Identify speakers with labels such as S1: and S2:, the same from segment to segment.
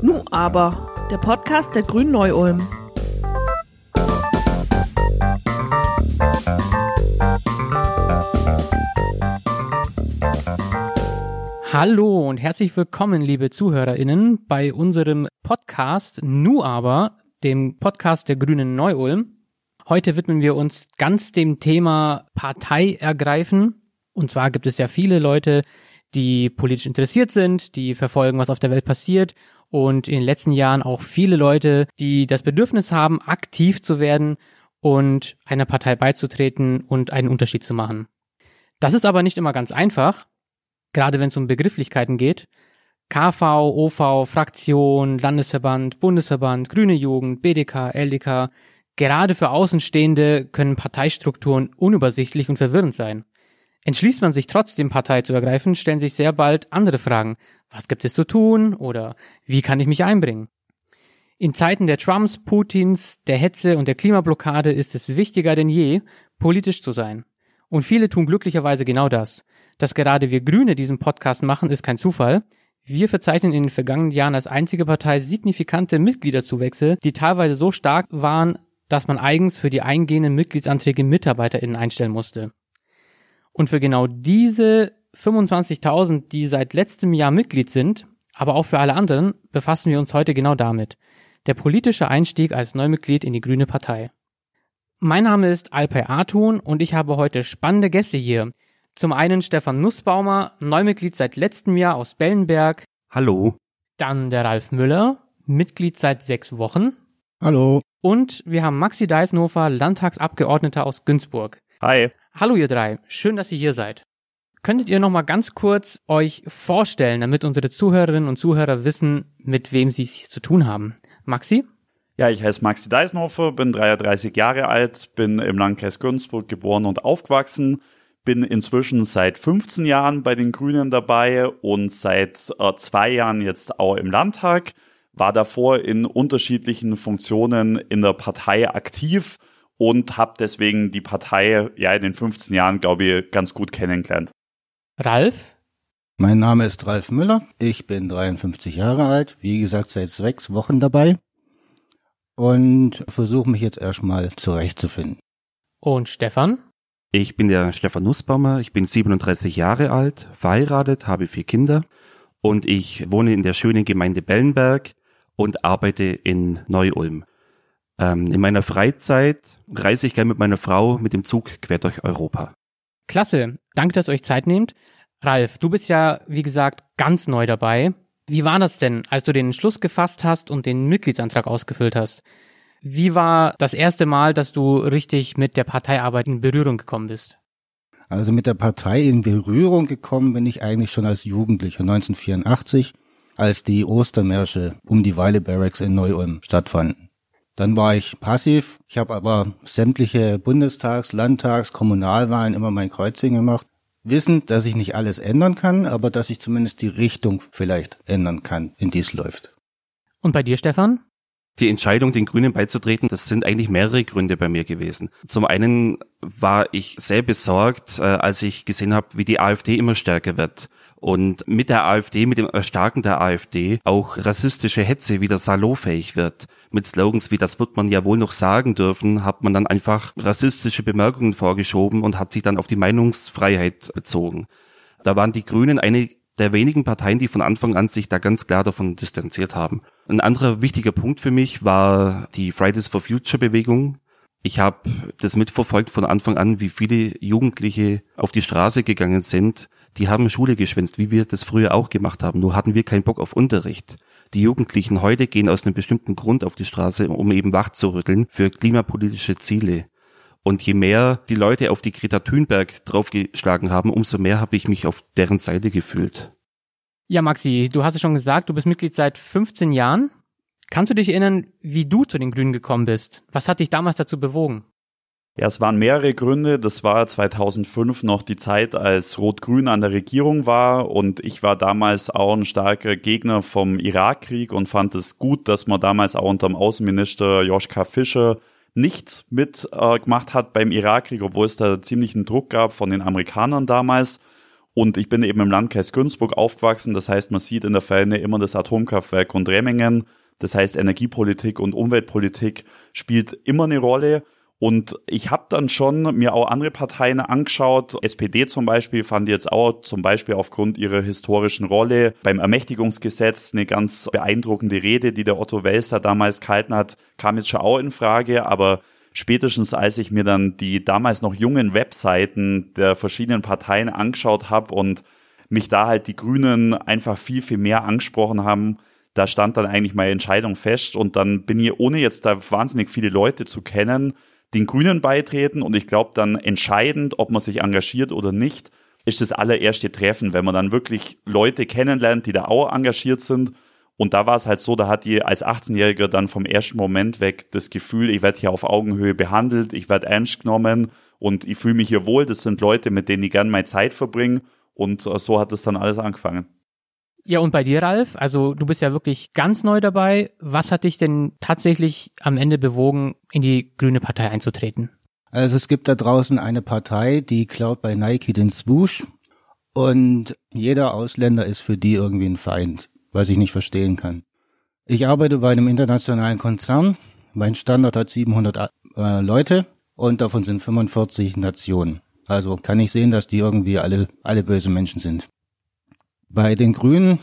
S1: Nu aber, der Podcast der Grünen Neu-Ulm.
S2: Hallo und herzlich willkommen, liebe ZuhörerInnen, bei unserem Podcast Nu aber, dem Podcast der Grünen Neu-Ulm. Heute widmen wir uns ganz dem Thema Partei ergreifen. Und zwar gibt es ja viele Leute, die politisch interessiert sind, die verfolgen, was auf der Welt passiert und in den letzten Jahren auch viele Leute, die das Bedürfnis haben, aktiv zu werden und einer Partei beizutreten und einen Unterschied zu machen. Das ist aber nicht immer ganz einfach, gerade wenn es um Begrifflichkeiten geht. KV, OV, Fraktion, Landesverband, Bundesverband, Grüne Jugend, BDK, LDK, Gerade für Außenstehende können Parteistrukturen unübersichtlich und verwirrend sein. Entschließt man sich trotzdem Partei zu ergreifen, stellen sich sehr bald andere Fragen. Was gibt es zu tun? Oder wie kann ich mich einbringen? In Zeiten der Trumps, Putins, der Hetze und der Klimablockade ist es wichtiger denn je, politisch zu sein. Und viele tun glücklicherweise genau das. Dass gerade wir Grüne diesen Podcast machen, ist kein Zufall. Wir verzeichnen in den vergangenen Jahren als einzige Partei signifikante Mitgliederzuwächse, die teilweise so stark waren, dass man eigens für die eingehenden Mitgliedsanträge MitarbeiterInnen einstellen musste. Und für genau diese 25.000, die seit letztem Jahr Mitglied sind, aber auch für alle anderen, befassen wir uns heute genau damit. Der politische Einstieg als Neumitglied in die Grüne Partei. Mein Name ist Alpay Artun und ich habe heute spannende Gäste hier. Zum einen Stefan Nussbaumer, Neumitglied seit letztem Jahr aus Bellenberg.
S3: Hallo.
S2: Dann der Ralf Müller, Mitglied seit sechs Wochen.
S4: Hallo.
S2: Und wir haben Maxi Deisenhofer, Landtagsabgeordneter aus Günzburg.
S3: Hi.
S2: Hallo ihr drei, schön, dass ihr hier seid. Könntet ihr noch mal ganz kurz euch vorstellen, damit unsere Zuhörerinnen und Zuhörer wissen, mit wem sie es zu tun haben? Maxi?
S3: Ja, ich heiße Maxi Deisenhofer, bin 33 Jahre alt, bin im Landkreis Günzburg geboren und aufgewachsen, bin inzwischen seit 15 Jahren bei den Grünen dabei und seit äh, zwei Jahren jetzt auch im Landtag war davor in unterschiedlichen Funktionen in der Partei aktiv und habe deswegen die Partei ja in den 15 Jahren, glaube ich, ganz gut kennengelernt.
S2: Ralf?
S4: Mein Name ist Ralf Müller. Ich bin 53 Jahre alt, wie gesagt, seit sechs Wochen dabei und versuche mich jetzt erstmal zurechtzufinden.
S2: Und Stefan?
S5: Ich bin der Stefan Nussbaumer, ich bin 37 Jahre alt, verheiratet, habe vier Kinder und ich wohne in der schönen Gemeinde Bellenberg und arbeite in Neu-Ulm. Ähm, in meiner Freizeit reise ich gerne mit meiner Frau mit dem Zug quer durch Europa.
S2: Klasse. Danke, dass ihr euch Zeit nehmt. Ralf, du bist ja, wie gesagt, ganz neu dabei. Wie war das denn, als du den Entschluss gefasst hast und den Mitgliedsantrag ausgefüllt hast? Wie war das erste Mal, dass du richtig mit der Parteiarbeit in Berührung gekommen bist?
S4: Also mit der Partei in Berührung gekommen bin ich eigentlich schon als Jugendlicher 1984 als die Ostermärsche um die Weile Barracks in Neu-Ulm stattfanden. Dann war ich passiv. Ich habe aber sämtliche Bundestags-, Landtags-, Kommunalwahlen immer mein Kreuzchen gemacht. Wissend, dass ich nicht alles ändern kann, aber dass ich zumindest die Richtung vielleicht ändern kann, in die es läuft.
S2: Und bei dir, Stefan?
S5: Die Entscheidung, den Grünen beizutreten, das sind eigentlich mehrere Gründe bei mir gewesen. Zum einen war ich sehr besorgt, äh, als ich gesehen habe, wie die AfD immer stärker wird und mit der AfD, mit dem Erstarken der AfD auch rassistische Hetze wieder salonfähig wird. Mit Slogans wie das wird man ja wohl noch sagen dürfen, hat man dann einfach rassistische Bemerkungen vorgeschoben und hat sich dann auf die Meinungsfreiheit bezogen. Da waren die Grünen eine der wenigen Parteien, die von Anfang an sich da ganz klar davon distanziert haben. Ein anderer wichtiger Punkt für mich war die Fridays for Future Bewegung. Ich habe das mitverfolgt von Anfang an, wie viele Jugendliche auf die Straße gegangen sind, die haben Schule geschwänzt, wie wir das früher auch gemacht haben. Nur hatten wir keinen Bock auf Unterricht. Die Jugendlichen heute gehen aus einem bestimmten Grund auf die Straße, um eben wach zu rütteln für klimapolitische Ziele. Und je mehr die Leute auf die Greta Thunberg draufgeschlagen haben, umso mehr habe ich mich auf deren Seite gefühlt.
S2: Ja, Maxi, du hast es schon gesagt, du bist Mitglied seit 15 Jahren. Kannst du dich erinnern, wie du zu den Grünen gekommen bist? Was hat dich damals dazu bewogen?
S3: Ja, es waren mehrere Gründe. Das war 2005 noch die Zeit, als Rot-Grün an der Regierung war und ich war damals auch ein starker Gegner vom Irakkrieg und fand es gut, dass man damals auch unter dem Außenminister Joschka Fischer nichts mitgemacht äh, hat beim Irakkrieg, obwohl es da ziemlichen Druck gab von den Amerikanern damals. Und ich bin eben im Landkreis Günzburg aufgewachsen. Das heißt, man sieht in der Ferne immer das Atomkraftwerk Grundremmingen. Das heißt, Energiepolitik und Umweltpolitik spielt immer eine Rolle. Und ich habe dann schon mir auch andere Parteien angeschaut. SPD zum Beispiel fand jetzt auch zum Beispiel aufgrund ihrer historischen Rolle beim Ermächtigungsgesetz eine ganz beeindruckende Rede, die der Otto Welser damals gehalten hat, kam jetzt schon auch in Frage. Aber spätestens als ich mir dann die damals noch jungen Webseiten der verschiedenen Parteien angeschaut habe und mich da halt die Grünen einfach viel, viel mehr angesprochen haben, da stand dann eigentlich meine Entscheidung fest und dann bin ich, ohne jetzt da wahnsinnig viele Leute zu kennen, den Grünen beitreten und ich glaube dann entscheidend, ob man sich engagiert oder nicht, ist das allererste Treffen, wenn man dann wirklich Leute kennenlernt, die da auch engagiert sind. Und da war es halt so, da hat die als 18-Jähriger dann vom ersten Moment weg das Gefühl, ich werde hier auf Augenhöhe behandelt, ich werde ernst genommen und ich fühle mich hier wohl. Das sind Leute, mit denen ich gern meine Zeit verbringe. Und äh, so hat das dann alles angefangen.
S2: Ja, und bei dir, Ralf, also du bist ja wirklich ganz neu dabei. Was hat dich denn tatsächlich am Ende bewogen, in die Grüne Partei einzutreten?
S4: Also es gibt da draußen eine Partei, die klaut bei Nike den Swoosh und jeder Ausländer ist für die irgendwie ein Feind, was ich nicht verstehen kann. Ich arbeite bei einem internationalen Konzern. Mein Standort hat 700 äh, Leute und davon sind 45 Nationen. Also kann ich sehen, dass die irgendwie alle, alle böse Menschen sind. Bei den Grünen,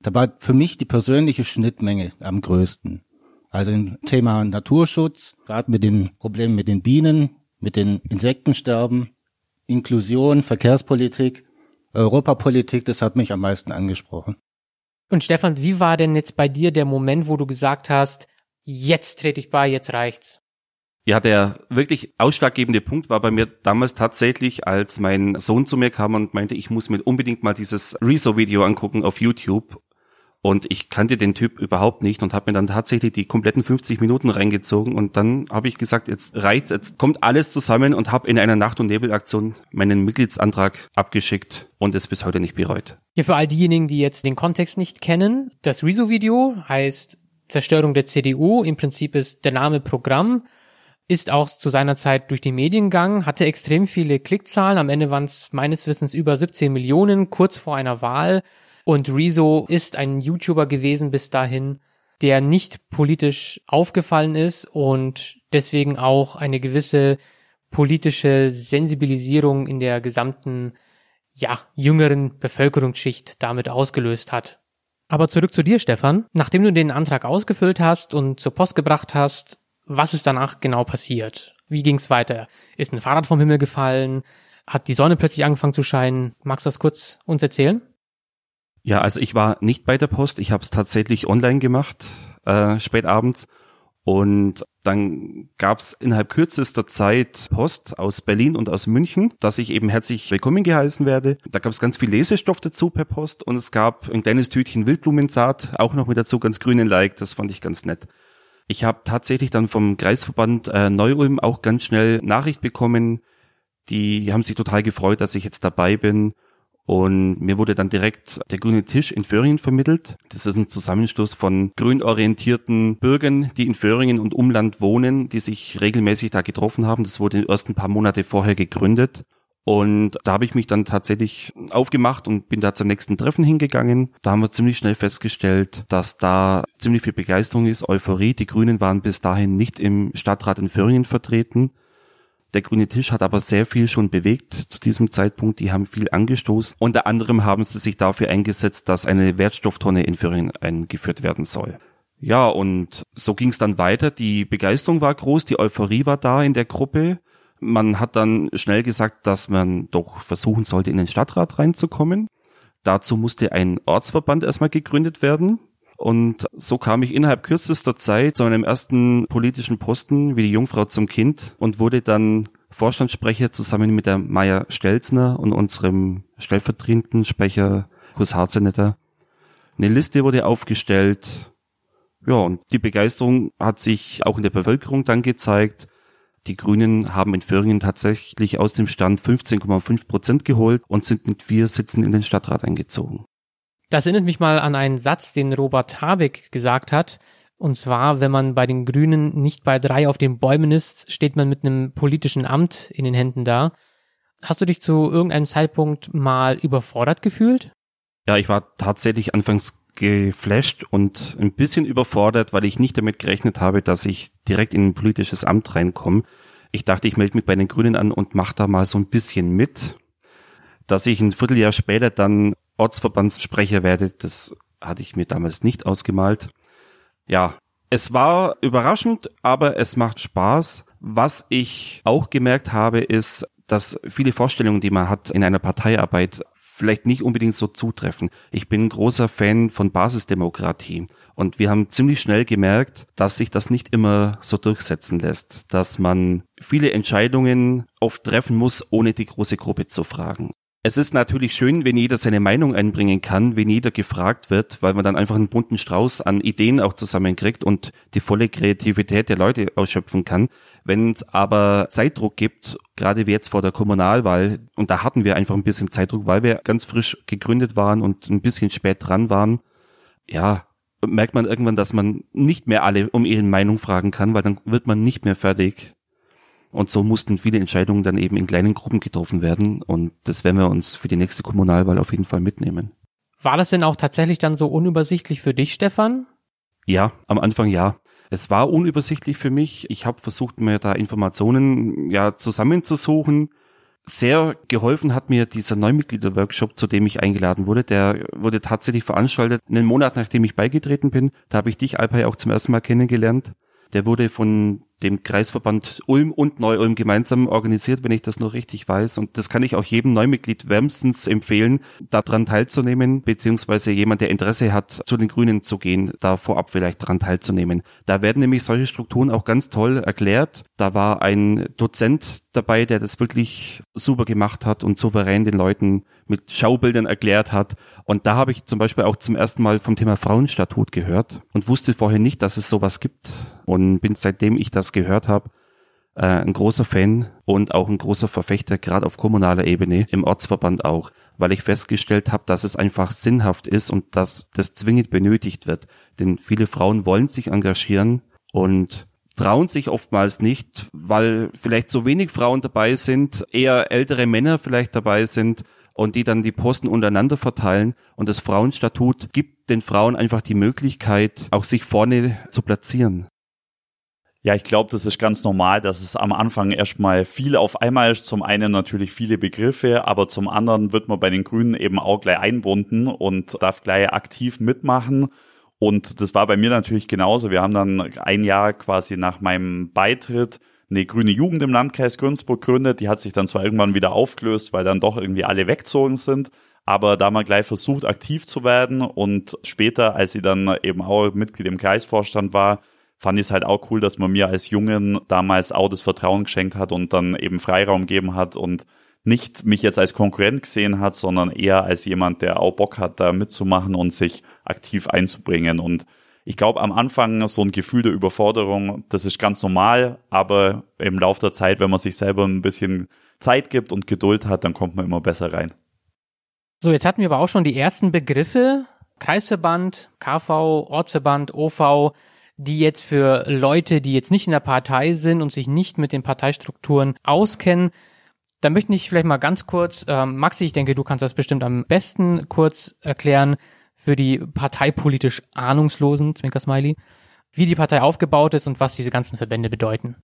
S4: da war für mich die persönliche Schnittmenge am größten. Also im Thema Naturschutz, gerade mit den Problemen mit den Bienen, mit den Insektensterben, Inklusion, Verkehrspolitik, Europapolitik, das hat mich am meisten angesprochen.
S2: Und Stefan, wie war denn jetzt bei dir der Moment, wo du gesagt hast, jetzt trete ich bei, jetzt reicht's?
S5: Ja, der wirklich ausschlaggebende Punkt war bei mir damals tatsächlich, als mein Sohn zu mir kam und meinte, ich muss mir unbedingt mal dieses Rezo-Video angucken auf YouTube. Und ich kannte den Typ überhaupt nicht und habe mir dann tatsächlich die kompletten 50 Minuten reingezogen und dann habe ich gesagt, jetzt reicht's, jetzt kommt alles zusammen und habe in einer Nacht- und Nebelaktion meinen Mitgliedsantrag abgeschickt und es bis heute nicht bereut.
S2: Ja, für all diejenigen, die jetzt den Kontext nicht kennen, das Rezo-Video heißt Zerstörung der CDU, im Prinzip ist der Name Programm ist auch zu seiner Zeit durch die Medien gegangen, hatte extrem viele Klickzahlen. Am Ende waren es meines Wissens über 17 Millionen, kurz vor einer Wahl. Und Rezo ist ein YouTuber gewesen bis dahin, der nicht politisch aufgefallen ist und deswegen auch eine gewisse politische Sensibilisierung in der gesamten, ja, jüngeren Bevölkerungsschicht damit ausgelöst hat. Aber zurück zu dir, Stefan. Nachdem du den Antrag ausgefüllt hast und zur Post gebracht hast, was ist danach genau passiert? Wie ging's weiter? Ist ein Fahrrad vom Himmel gefallen? Hat die Sonne plötzlich angefangen zu scheinen? Magst du das kurz uns erzählen?
S5: Ja, also ich war nicht bei der Post, ich habe es tatsächlich online gemacht, äh, spät abends. Und dann gab es innerhalb kürzester Zeit Post aus Berlin und aus München, dass ich eben herzlich willkommen geheißen werde. Da gab es ganz viel Lesestoff dazu per Post und es gab ein kleines Tütchen Wildblumensaat, auch noch mit dazu ganz grünen Like, das fand ich ganz nett. Ich habe tatsächlich dann vom Kreisverband äh, Neu-Ulm auch ganz schnell Nachricht bekommen. Die haben sich total gefreut, dass ich jetzt dabei bin. Und mir wurde dann direkt der grüne Tisch in Föhringen vermittelt. Das ist ein Zusammenschluss von grünorientierten Bürgern, die in Föhringen und Umland wohnen, die sich regelmäßig da getroffen haben. Das wurde in den ersten paar Monate vorher gegründet. Und da habe ich mich dann tatsächlich aufgemacht und bin da zum nächsten Treffen hingegangen. Da haben wir ziemlich schnell festgestellt, dass da ziemlich viel Begeisterung ist, Euphorie. Die Grünen waren bis dahin nicht im Stadtrat in Föhringen vertreten. Der grüne Tisch hat aber sehr viel schon bewegt zu diesem Zeitpunkt. Die haben viel angestoßen. Unter anderem haben sie sich dafür eingesetzt, dass eine Wertstofftonne in Föhringen eingeführt werden soll. Ja, und so ging es dann weiter. Die Begeisterung war groß, die Euphorie war da in der Gruppe. Man hat dann schnell gesagt, dass man doch versuchen sollte, in den Stadtrat reinzukommen. Dazu musste ein Ortsverband erstmal gegründet werden. Und so kam ich innerhalb kürzester Zeit zu einem ersten politischen Posten wie die Jungfrau zum Kind und wurde dann Vorstandssprecher zusammen mit der Maya Stelzner und unserem stellvertretenden Sprecher Kurs Harzenetter. Eine Liste wurde aufgestellt. Ja, und die Begeisterung hat sich auch in der Bevölkerung dann gezeigt. Die Grünen haben in Föhringen tatsächlich aus dem Stand 15,5 Prozent geholt und sind mit vier Sitzen in den Stadtrat eingezogen.
S2: Das erinnert mich mal an einen Satz, den Robert Habeck gesagt hat. Und zwar, wenn man bei den Grünen nicht bei drei auf den Bäumen ist, steht man mit einem politischen Amt in den Händen da. Hast du dich zu irgendeinem Zeitpunkt mal überfordert gefühlt?
S5: Ja, ich war tatsächlich anfangs geflasht und ein bisschen überfordert, weil ich nicht damit gerechnet habe, dass ich direkt in ein politisches Amt reinkomme. Ich dachte, ich melde mich bei den Grünen an und mache da mal so ein bisschen mit. Dass ich ein Vierteljahr später dann Ortsverbandssprecher werde, das hatte ich mir damals nicht ausgemalt. Ja, es war überraschend, aber es macht Spaß. Was ich auch gemerkt habe, ist, dass viele Vorstellungen, die man hat in einer Parteiarbeit, vielleicht nicht unbedingt so zutreffen. Ich bin großer Fan von Basisdemokratie. Und wir haben ziemlich schnell gemerkt, dass sich das nicht immer so durchsetzen lässt, dass man viele Entscheidungen oft treffen muss, ohne die große Gruppe zu fragen. Es ist natürlich schön, wenn jeder seine Meinung einbringen kann, wenn jeder gefragt wird, weil man dann einfach einen bunten Strauß an Ideen auch zusammenkriegt und die volle Kreativität der Leute ausschöpfen kann. Wenn es aber Zeitdruck gibt, gerade wie jetzt vor der Kommunalwahl, und da hatten wir einfach ein bisschen Zeitdruck, weil wir ganz frisch gegründet waren und ein bisschen spät dran waren, ja, merkt man irgendwann, dass man nicht mehr alle um ihre Meinung fragen kann, weil dann wird man nicht mehr fertig. Und so mussten viele Entscheidungen dann eben in kleinen Gruppen getroffen werden. Und das werden wir uns für die nächste Kommunalwahl auf jeden Fall mitnehmen.
S2: War das denn auch tatsächlich dann so unübersichtlich für dich, Stefan?
S5: Ja, am Anfang ja. Es war unübersichtlich für mich. Ich habe versucht, mir da Informationen ja zusammenzusuchen. Sehr geholfen hat mir dieser Neumitgliederworkshop, zu dem ich eingeladen wurde. Der wurde tatsächlich veranstaltet, einen Monat nachdem ich beigetreten bin. Da habe ich dich, Alpay, auch zum ersten Mal kennengelernt. Der wurde von dem Kreisverband Ulm und Neu-Ulm gemeinsam organisiert, wenn ich das noch richtig weiß. Und das kann ich auch jedem Neumitglied wärmstens empfehlen, daran teilzunehmen, beziehungsweise jemand, der Interesse hat, zu den Grünen zu gehen, da vorab vielleicht daran teilzunehmen. Da werden nämlich solche Strukturen auch ganz toll erklärt. Da war ein Dozent dabei, der das wirklich super gemacht hat und souverän den Leuten mit Schaubildern erklärt hat. Und da habe ich zum Beispiel auch zum ersten Mal vom Thema Frauenstatut gehört und wusste vorher nicht, dass es sowas gibt. Und bin seitdem ich das gehört habe, äh, ein großer Fan und auch ein großer Verfechter, gerade auf kommunaler Ebene, im Ortsverband auch, weil ich festgestellt habe, dass es einfach sinnhaft ist und dass das zwingend benötigt wird. Denn viele Frauen wollen sich engagieren und trauen sich oftmals nicht, weil vielleicht so wenig Frauen dabei sind, eher ältere Männer vielleicht dabei sind und die dann die Posten untereinander verteilen. Und das Frauenstatut gibt den Frauen einfach die Möglichkeit, auch sich vorne zu platzieren.
S3: Ja, ich glaube, das ist ganz normal, dass es am Anfang erstmal viel auf einmal ist. Zum einen natürlich viele Begriffe, aber zum anderen wird man bei den Grünen eben auch gleich einbunden und darf gleich aktiv mitmachen. Und das war bei mir natürlich genauso. Wir haben dann ein Jahr quasi nach meinem Beitritt eine grüne Jugend im Landkreis Günzburg gegründet. Die hat sich dann zwar irgendwann wieder aufgelöst, weil dann doch irgendwie alle weggezogen sind. Aber da mal gleich versucht, aktiv zu werden und später, als sie dann eben auch Mitglied im Kreisvorstand war, fand ich es halt auch cool, dass man mir als Jungen damals auch das Vertrauen geschenkt hat und dann eben Freiraum gegeben hat und nicht mich jetzt als Konkurrent gesehen hat, sondern eher als jemand, der auch Bock hat, da mitzumachen und sich aktiv einzubringen. Und ich glaube, am Anfang so ein Gefühl der Überforderung, das ist ganz normal, aber im Laufe der Zeit, wenn man sich selber ein bisschen Zeit gibt und Geduld hat, dann kommt man immer besser rein.
S2: So, jetzt hatten wir aber auch schon die ersten Begriffe. Kreisverband, KV, Ortsverband, OV die jetzt für Leute, die jetzt nicht in der Partei sind und sich nicht mit den Parteistrukturen auskennen, da möchte ich vielleicht mal ganz kurz, ähm, Maxi, ich denke, du kannst das bestimmt am besten kurz erklären für die parteipolitisch Ahnungslosen, Zwinker Smiley, wie die Partei aufgebaut ist und was diese ganzen Verbände bedeuten.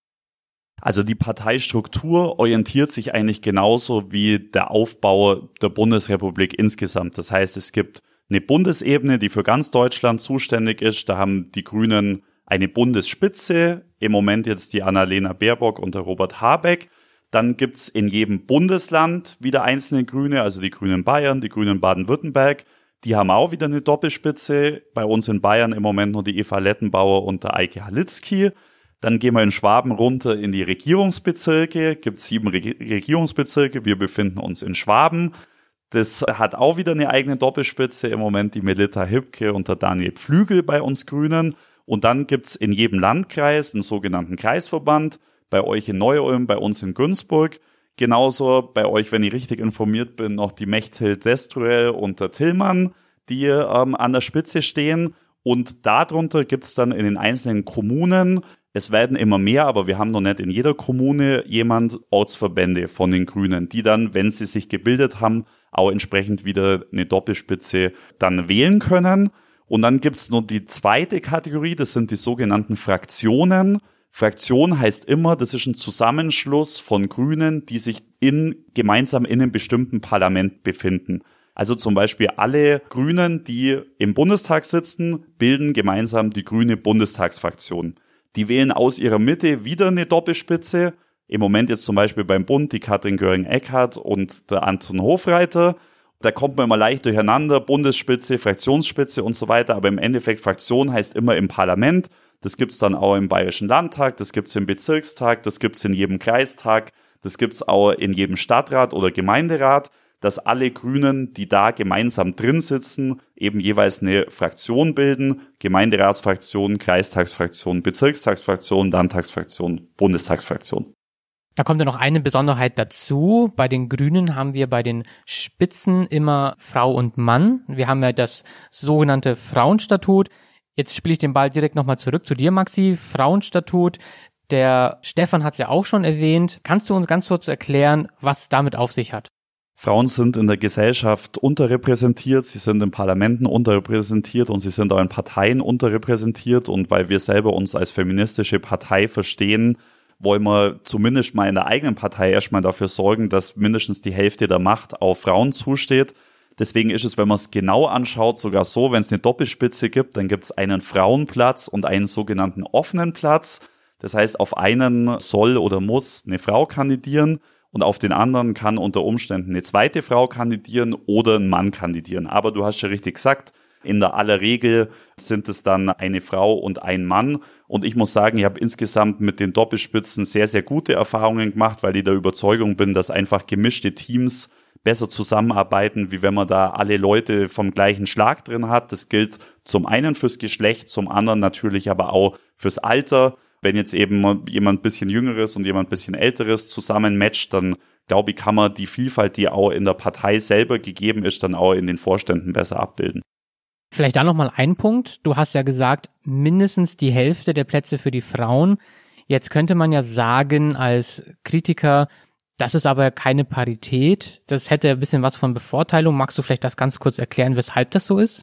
S3: Also die Parteistruktur orientiert sich eigentlich genauso wie der Aufbau der Bundesrepublik insgesamt. Das heißt, es gibt eine Bundesebene, die für ganz Deutschland zuständig ist. Da haben die Grünen eine Bundesspitze, im Moment jetzt die Annalena Baerbock und der Robert Habeck. Dann gibt's in jedem Bundesland wieder einzelne Grüne, also die Grünen Bayern, die Grünen Baden-Württemberg. Die haben auch wieder eine Doppelspitze. Bei uns in Bayern im Moment nur die Eva Lettenbauer und der Eike Halitzki. Dann gehen wir in Schwaben runter in die Regierungsbezirke. Gibt sieben Re Regierungsbezirke. Wir befinden uns in Schwaben. Das hat auch wieder eine eigene Doppelspitze. Im Moment die Melita Hipke und der Daniel Pflügel bei uns Grünen. Und dann gibt's in jedem Landkreis einen sogenannten Kreisverband. Bei euch in Neu-Ulm, bei uns in Günzburg. Genauso bei euch, wenn ich richtig informiert bin, noch die Mechthild Sestruel und der Tillmann, die ähm, an der Spitze stehen. Und darunter gibt's dann in den einzelnen Kommunen Es werden immer mehr, aber wir haben noch nicht in jeder Kommune jemand Ortsverbände von den Grünen, die dann, wenn sie sich gebildet haben, auch entsprechend wieder eine Doppelspitze dann wählen können. Und dann gibt's noch die zweite Kategorie, das sind die sogenannten Fraktionen. Fraktion heißt immer, das ist ein Zusammenschluss von Grünen, die sich in, gemeinsam in einem bestimmten Parlament befinden. Also zum Beispiel alle Grünen, die im Bundestag sitzen, bilden gemeinsam die grüne Bundestagsfraktion. Die wählen aus ihrer Mitte wieder eine Doppelspitze. Im Moment jetzt zum Beispiel beim Bund die Katrin Göring-Eckardt und der Anton Hofreiter. Da kommt man immer leicht durcheinander, Bundesspitze, Fraktionsspitze und so weiter. Aber im Endeffekt Fraktion heißt immer im Parlament. Das gibt's dann auch im Bayerischen Landtag, das gibt's im Bezirkstag, das gibt's in jedem Kreistag, das gibt's auch in jedem Stadtrat oder Gemeinderat, dass alle Grünen, die da gemeinsam drin sitzen, eben jeweils eine Fraktion bilden, Gemeinderatsfraktion, Kreistagsfraktion, Bezirkstagsfraktion, Landtagsfraktion, Bundestagsfraktion.
S2: Da kommt ja noch eine Besonderheit dazu. Bei den Grünen haben wir bei den Spitzen immer Frau und Mann. Wir haben ja das sogenannte Frauenstatut. Jetzt spiele ich den Ball direkt nochmal zurück zu dir, Maxi. Frauenstatut. Der Stefan hat es ja auch schon erwähnt. Kannst du uns ganz kurz erklären, was damit auf sich hat?
S3: Frauen sind in der Gesellschaft unterrepräsentiert, sie sind in Parlamenten unterrepräsentiert und sie sind auch in Parteien unterrepräsentiert. Und weil wir selber uns als feministische Partei verstehen, wollen wir zumindest mal in der eigenen Partei erstmal dafür sorgen, dass mindestens die Hälfte der Macht auf Frauen zusteht. Deswegen ist es, wenn man es genau anschaut, sogar so, wenn es eine Doppelspitze gibt, dann gibt es einen Frauenplatz und einen sogenannten offenen Platz. Das heißt, auf einen soll oder muss eine Frau kandidieren und auf den anderen kann unter Umständen eine zweite Frau kandidieren oder ein Mann kandidieren. Aber du hast ja richtig gesagt, in der aller Regel sind es dann eine Frau und ein Mann. Und ich muss sagen, ich habe insgesamt mit den Doppelspitzen sehr, sehr gute Erfahrungen gemacht, weil ich der Überzeugung bin, dass einfach gemischte Teams besser zusammenarbeiten, wie wenn man da alle Leute vom gleichen Schlag drin hat. Das gilt zum einen fürs Geschlecht, zum anderen natürlich aber auch fürs Alter. Wenn jetzt eben jemand bisschen jüngeres und jemand bisschen älteres zusammen matcht, dann glaube ich, kann man die Vielfalt, die auch in der Partei selber gegeben ist, dann auch in den Vorständen besser abbilden.
S2: Vielleicht da nochmal ein Punkt. Du hast ja gesagt, mindestens die Hälfte der Plätze für die Frauen. Jetzt könnte man ja sagen als Kritiker, das ist aber keine Parität. Das hätte ein bisschen was von Bevorteilung. Magst du vielleicht das ganz kurz erklären, weshalb das so ist?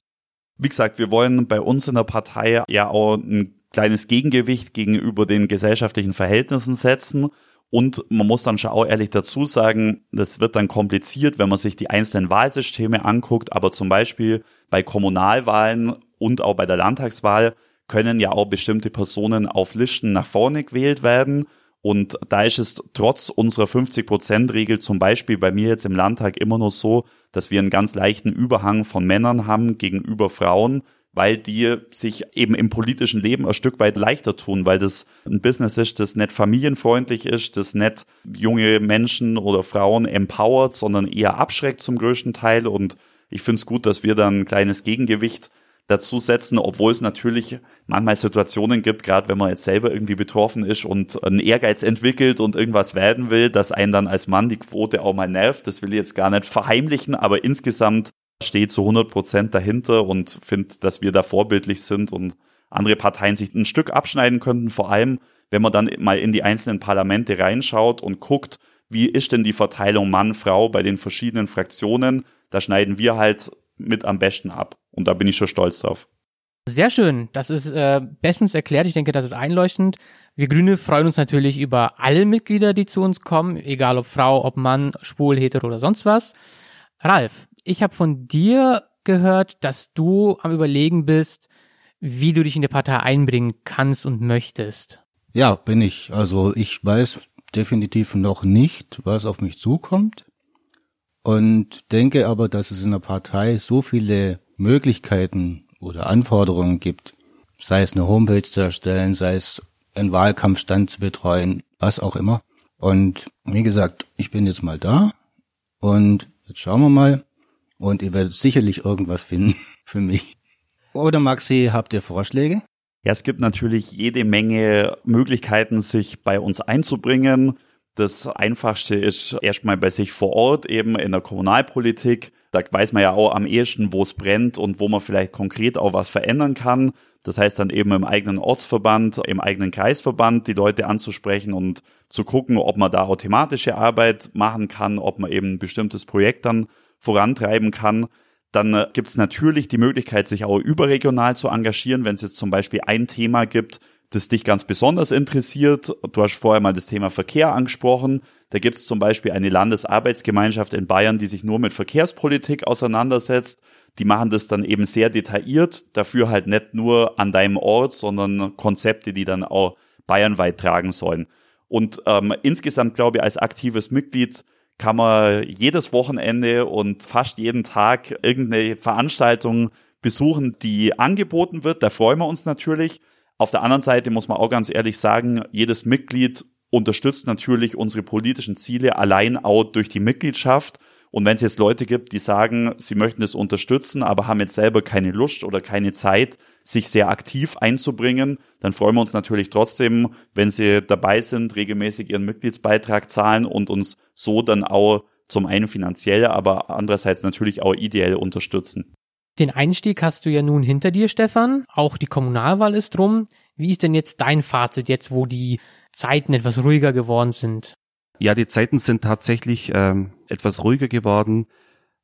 S3: Wie gesagt, wir wollen bei uns in der Partei ja auch ein kleines Gegengewicht gegenüber den gesellschaftlichen Verhältnissen setzen. Und man muss dann schon auch ehrlich dazu sagen, das wird dann kompliziert, wenn man sich die einzelnen Wahlsysteme anguckt. Aber zum Beispiel bei Kommunalwahlen und auch bei der Landtagswahl können ja auch bestimmte Personen auf Listen nach vorne gewählt werden. Und da ist es trotz unserer 50-Prozent-Regel zum Beispiel bei mir jetzt im Landtag immer nur so, dass wir einen ganz leichten Überhang von Männern haben gegenüber Frauen, weil die sich eben im politischen Leben ein Stück weit leichter tun, weil das ein Business ist, das nicht familienfreundlich ist, das nicht junge Menschen oder Frauen empowert, sondern eher abschreckt zum größten Teil. Und ich finde es gut, dass wir dann ein kleines Gegengewicht dazu setzen, obwohl es natürlich manchmal Situationen gibt, gerade wenn man jetzt selber irgendwie betroffen ist und einen Ehrgeiz entwickelt und irgendwas werden will, dass einen dann als Mann die Quote auch mal nervt. Das will ich jetzt gar nicht verheimlichen, aber insgesamt steht zu 100 Prozent dahinter und finde, dass wir da vorbildlich sind und andere Parteien sich ein Stück abschneiden könnten, vor allem wenn man dann mal in die einzelnen Parlamente reinschaut und guckt, wie ist denn die Verteilung Mann-Frau bei den verschiedenen Fraktionen, da schneiden wir halt mit am besten ab. Und da bin ich schon stolz drauf.
S2: Sehr schön. Das ist äh, bestens erklärt. Ich denke, das ist einleuchtend. Wir Grüne freuen uns natürlich über alle Mitglieder, die zu uns kommen, egal ob Frau, ob Mann, schwul, hetero oder sonst was. Ralf, ich habe von dir gehört, dass du am Überlegen bist, wie du dich in die Partei einbringen kannst und möchtest.
S4: Ja, bin ich. Also ich weiß definitiv noch nicht, was auf mich zukommt und denke aber, dass es in der Partei so viele Möglichkeiten oder Anforderungen gibt, sei es eine Homepage zu erstellen, sei es einen Wahlkampfstand zu betreuen, was auch immer. Und wie gesagt, ich bin jetzt mal da und jetzt schauen wir mal und ihr werdet sicherlich irgendwas finden für mich. Oder Maxi, habt ihr Vorschläge?
S3: Ja, es gibt natürlich jede Menge Möglichkeiten, sich bei uns einzubringen. Das Einfachste ist erstmal bei sich vor Ort, eben in der Kommunalpolitik. Da weiß man ja auch am ehesten, wo es brennt und wo man vielleicht konkret auch was verändern kann. Das heißt dann eben im eigenen Ortsverband, im eigenen Kreisverband die Leute anzusprechen und zu gucken, ob man da auch thematische Arbeit machen kann, ob man eben ein bestimmtes Projekt dann vorantreiben kann. Dann äh, gibt es natürlich die Möglichkeit, sich auch überregional zu engagieren, wenn es jetzt zum Beispiel ein Thema gibt, das dich ganz besonders interessiert. Du hast vorher mal das Thema Verkehr angesprochen. Da gibt es zum Beispiel eine Landesarbeitsgemeinschaft in Bayern, die sich nur mit Verkehrspolitik auseinandersetzt. Die machen das dann eben sehr detailliert, dafür halt nicht nur an deinem Ort, sondern Konzepte, die dann auch bayernweit tragen sollen. Und ähm, insgesamt glaube ich, als aktives Mitglied kann man jedes Wochenende und fast jeden Tag irgendeine Veranstaltung besuchen, die angeboten wird. Da freuen wir uns natürlich. Auf der anderen Seite muss man auch ganz ehrlich sagen, jedes Mitglied unterstützt natürlich unsere politischen Ziele allein auch durch die Mitgliedschaft. Und wenn es jetzt Leute gibt, die sagen, sie möchten es unterstützen, aber haben jetzt selber keine Lust oder keine Zeit, sich sehr aktiv einzubringen, dann freuen wir uns natürlich trotzdem, wenn sie dabei sind, regelmäßig ihren Mitgliedsbeitrag zahlen und uns so dann auch zum einen finanziell, aber andererseits natürlich auch ideell unterstützen.
S2: Den Einstieg hast du ja nun hinter dir, Stefan. Auch die Kommunalwahl ist drum. Wie ist denn jetzt dein Fazit jetzt, wo die Zeiten etwas ruhiger geworden sind?
S5: Ja, die Zeiten sind tatsächlich ähm, etwas ruhiger geworden.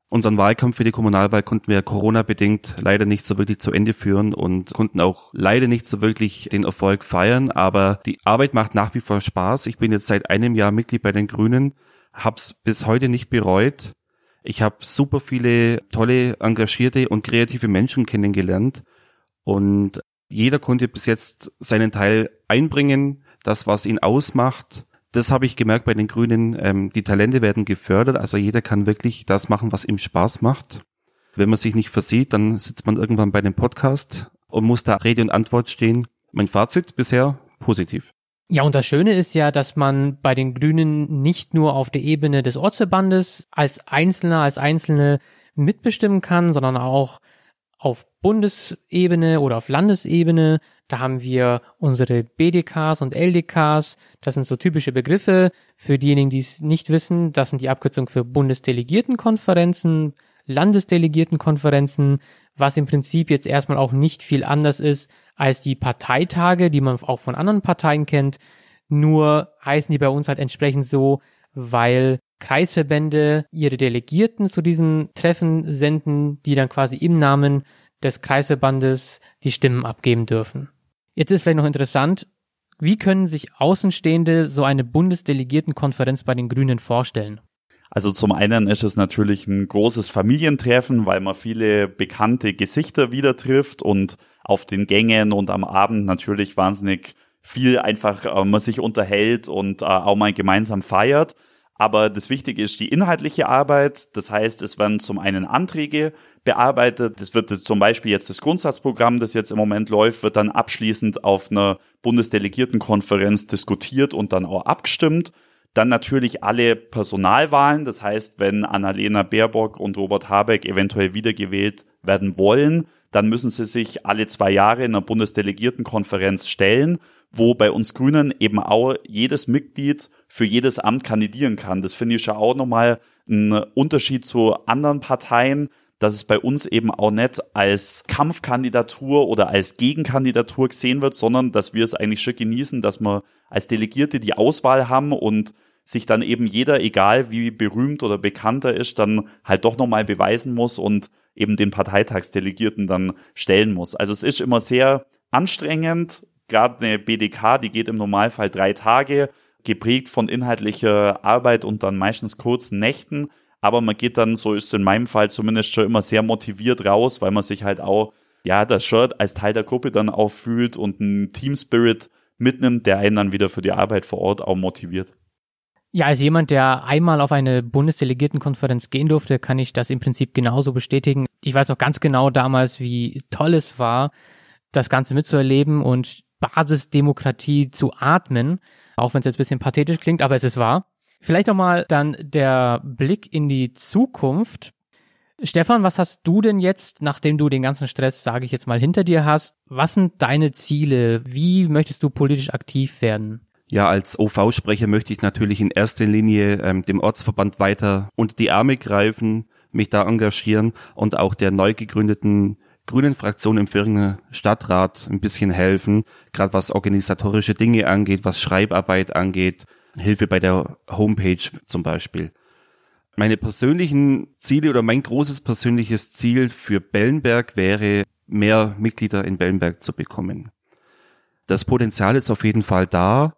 S5: Unseren Wahlkampf für die Kommunalwahl konnten wir Corona-bedingt leider nicht so wirklich zu Ende führen und konnten auch leider nicht so wirklich den Erfolg feiern. Aber die Arbeit macht nach wie vor Spaß. Ich bin jetzt seit einem Jahr Mitglied bei den Grünen, hab's bis heute nicht bereut. Ich habe super viele tolle, engagierte und kreative Menschen kennengelernt und jeder konnte bis jetzt seinen Teil einbringen, das, was ihn ausmacht. Das habe ich gemerkt bei den Grünen. Ähm, die Talente werden gefördert, also jeder kann wirklich das machen, was ihm Spaß macht. Wenn man sich nicht versieht, dann sitzt man irgendwann bei dem Podcast und muss da Rede und Antwort stehen. Mein Fazit bisher positiv.
S2: Ja, und das Schöne ist ja, dass man bei den Grünen nicht nur auf der Ebene des Ortsverbandes als Einzelner, als Einzelne mitbestimmen kann, sondern auch auf Bundesebene oder auf Landesebene. Da haben wir unsere BDKs und LDKs. Das sind so typische Begriffe. Für diejenigen, die es nicht wissen, das sind die Abkürzungen für Bundesdelegiertenkonferenzen, Landesdelegiertenkonferenzen, was im Prinzip jetzt erstmal auch nicht viel anders ist als die Parteitage, die man auch von anderen Parteien kennt. Nur heißen die bei uns halt entsprechend so, weil Kreisverbände ihre Delegierten zu diesen Treffen senden, die dann quasi im Namen des Kreisverbandes die Stimmen abgeben dürfen. Jetzt ist vielleicht noch interessant, wie können sich Außenstehende so eine Bundesdelegiertenkonferenz bei den Grünen vorstellen?
S3: Also zum einen ist es natürlich ein großes Familientreffen, weil man viele bekannte Gesichter wieder trifft und auf den Gängen und am Abend natürlich wahnsinnig viel einfach äh, man sich unterhält und äh, auch mal gemeinsam feiert. Aber das Wichtige ist die inhaltliche Arbeit. Das heißt, es werden zum einen Anträge bearbeitet. Das wird zum Beispiel jetzt das Grundsatzprogramm, das jetzt im Moment läuft, wird dann abschließend auf einer Bundesdelegiertenkonferenz diskutiert und dann auch abgestimmt. Dann natürlich alle Personalwahlen. Das heißt, wenn Annalena Baerbock und Robert Habeck eventuell wiedergewählt werden wollen, dann müssen sie sich alle zwei Jahre in einer Bundesdelegiertenkonferenz stellen, wo bei uns Grünen eben auch jedes Mitglied für jedes Amt kandidieren kann. Das finde ich ja auch nochmal ein Unterschied zu anderen Parteien, dass es bei uns eben auch nicht als Kampfkandidatur oder als Gegenkandidatur gesehen wird, sondern dass wir es eigentlich schon genießen, dass wir als Delegierte die Auswahl haben und sich dann eben jeder, egal wie berühmt oder bekannter ist, dann halt doch nochmal beweisen muss und eben den Parteitagsdelegierten dann stellen muss. Also es ist immer sehr anstrengend, gerade eine BDK, die geht im Normalfall drei Tage, geprägt von inhaltlicher Arbeit und dann meistens kurzen Nächten aber man geht dann, so ist es in meinem Fall zumindest schon immer sehr motiviert raus, weil man sich halt auch, ja, das Shirt als Teil der Gruppe dann auch fühlt und einen Team Spirit mitnimmt, der einen dann wieder für die Arbeit vor Ort auch motiviert.
S2: Ja, als jemand, der einmal auf eine Bundesdelegiertenkonferenz gehen durfte, kann ich das im Prinzip genauso bestätigen. Ich weiß noch ganz genau damals, wie toll es war, das Ganze mitzuerleben und Basisdemokratie zu atmen, auch wenn es jetzt ein bisschen pathetisch klingt, aber es ist wahr. Vielleicht nochmal dann der Blick in die Zukunft. Stefan, was hast du denn jetzt, nachdem du den ganzen Stress, sage ich jetzt mal, hinter dir hast, was sind deine Ziele? Wie möchtest du politisch aktiv werden?
S5: Ja, als OV-Sprecher möchte ich natürlich in erster Linie ähm, dem Ortsverband weiter unter die Arme greifen, mich da engagieren und auch der neu gegründeten grünen Fraktion im Föhringer Stadtrat ein bisschen helfen, gerade was organisatorische Dinge angeht, was Schreibarbeit angeht, Hilfe bei der Homepage zum Beispiel. Meine persönlichen Ziele oder mein großes persönliches Ziel für Bellenberg wäre, mehr Mitglieder in Bellenberg zu bekommen. Das Potenzial ist auf jeden Fall da.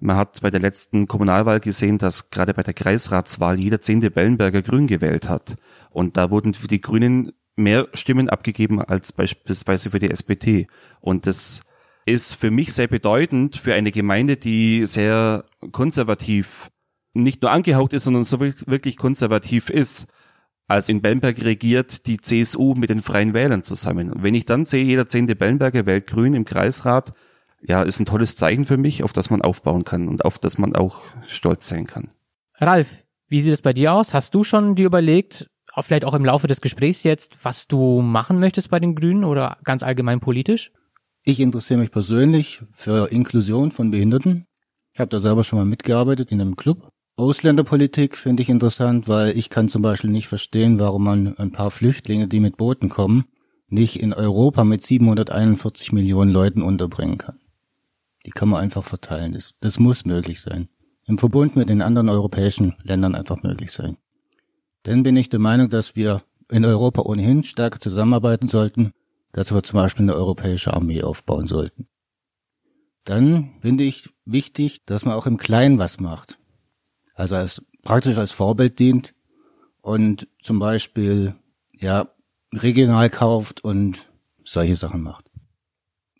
S5: Man hat bei der letzten Kommunalwahl gesehen, dass gerade bei der Kreisratswahl jeder zehnte Bellenberger Grün gewählt hat. Und da wurden für die Grünen mehr Stimmen abgegeben als beispielsweise für die SPD. Und das ist für mich sehr bedeutend für eine Gemeinde, die sehr konservativ nicht nur angehaucht ist, sondern so wirklich konservativ ist. Als in Bellenberg regiert die CSU mit den Freien Wählern zusammen. Und wenn ich dann sehe, jeder zehnte Bellenberger wählt Grün im Kreisrat, ja, ist ein tolles Zeichen für mich, auf das man aufbauen kann und auf das man auch stolz sein kann.
S2: Ralf, wie sieht es bei dir aus? Hast du schon dir überlegt, vielleicht auch im Laufe des Gesprächs jetzt, was du machen möchtest bei den Grünen oder ganz allgemein politisch?
S4: Ich interessiere mich persönlich für Inklusion von Behinderten. Ich habe da selber schon mal mitgearbeitet in einem Club. Ausländerpolitik finde ich interessant, weil ich kann zum Beispiel nicht verstehen, warum man ein paar Flüchtlinge, die mit Booten kommen, nicht in Europa mit 741 Millionen Leuten unterbringen kann. Die kann man einfach verteilen. Das, das muss möglich sein. Im Verbund mit den anderen europäischen Ländern einfach möglich sein. Dann bin ich der Meinung, dass wir in Europa ohnehin stärker zusammenarbeiten sollten, dass wir zum Beispiel eine europäische Armee aufbauen sollten. Dann finde ich wichtig, dass man auch im Kleinen was macht. Also als, praktisch als Vorbild dient und zum Beispiel, ja, regional kauft und solche Sachen macht.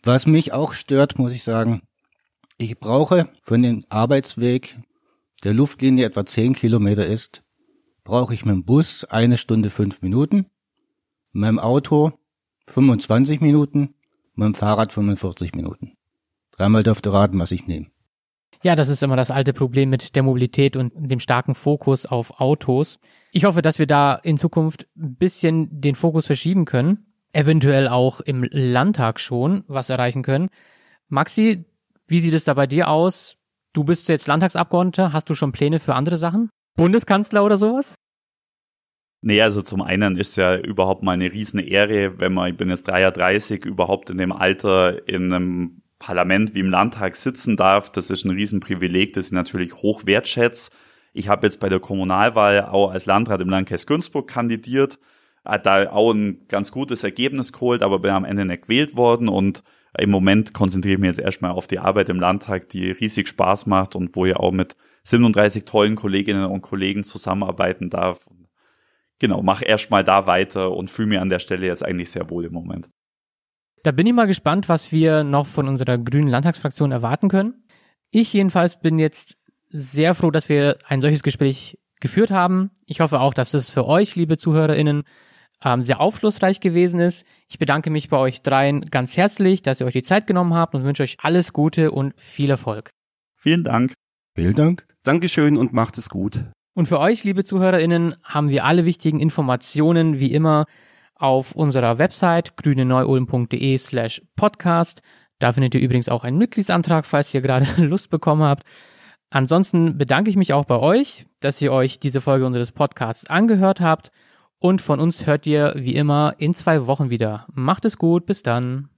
S4: Was mich auch stört, muss ich sagen, ich brauche von dem Arbeitsweg der Luftlinie etwa 10 Kilometer ist, brauche ich mit dem Bus eine Stunde fünf Minuten, mit dem Auto 25 Minuten, mit dem Fahrrad 45 Minuten. Dreimal dürfte raten, was ich nehme.
S2: Ja, das ist immer das alte Problem mit der Mobilität und dem starken Fokus auf Autos. Ich hoffe, dass wir da in Zukunft ein bisschen den Fokus verschieben können, eventuell auch im Landtag schon was erreichen können. Maxi, wie sieht es da bei dir aus? Du bist jetzt Landtagsabgeordneter, hast du schon Pläne für andere Sachen? Bundeskanzler oder sowas?
S3: Nee, also zum einen ist ja überhaupt mal eine riesen Ehre, wenn man, ich bin jetzt 33, überhaupt in dem Alter in einem Parlament wie im Landtag sitzen darf. Das ist ein Riesenprivileg, das ich natürlich hoch wertschätze. Ich habe jetzt bei der Kommunalwahl auch als Landrat im Landkreis Günzburg kandidiert, hat da auch ein ganz gutes Ergebnis geholt, aber bin am Ende nicht gewählt worden und im Moment konzentriere ich mich jetzt erstmal auf die Arbeit im Landtag, die riesig Spaß macht und wo ich auch mit 37 tollen Kolleginnen und Kollegen zusammenarbeiten darf. Genau, mach erstmal da weiter und fühle mir an der Stelle jetzt eigentlich sehr wohl im Moment.
S2: Da bin ich mal gespannt, was wir noch von unserer grünen Landtagsfraktion erwarten können. Ich jedenfalls bin jetzt sehr froh, dass wir ein solches Gespräch geführt haben. Ich hoffe auch, dass es für euch, liebe ZuhörerInnen, ähm, sehr aufschlussreich gewesen ist. Ich bedanke mich bei euch dreien ganz herzlich, dass ihr euch die Zeit genommen habt und wünsche euch alles Gute und viel Erfolg.
S3: Vielen Dank.
S4: Vielen Dank.
S5: Dankeschön und macht es gut.
S2: Und für euch, liebe ZuhörerInnen, haben wir alle wichtigen Informationen wie immer auf unserer Website grüneneuulm.de slash podcast. Da findet ihr übrigens auch einen Mitgliedsantrag, falls ihr gerade Lust bekommen habt. Ansonsten bedanke ich mich auch bei euch, dass ihr euch diese Folge unseres Podcasts angehört habt. Und von uns hört ihr wie immer in zwei Wochen wieder. Macht es gut, bis dann.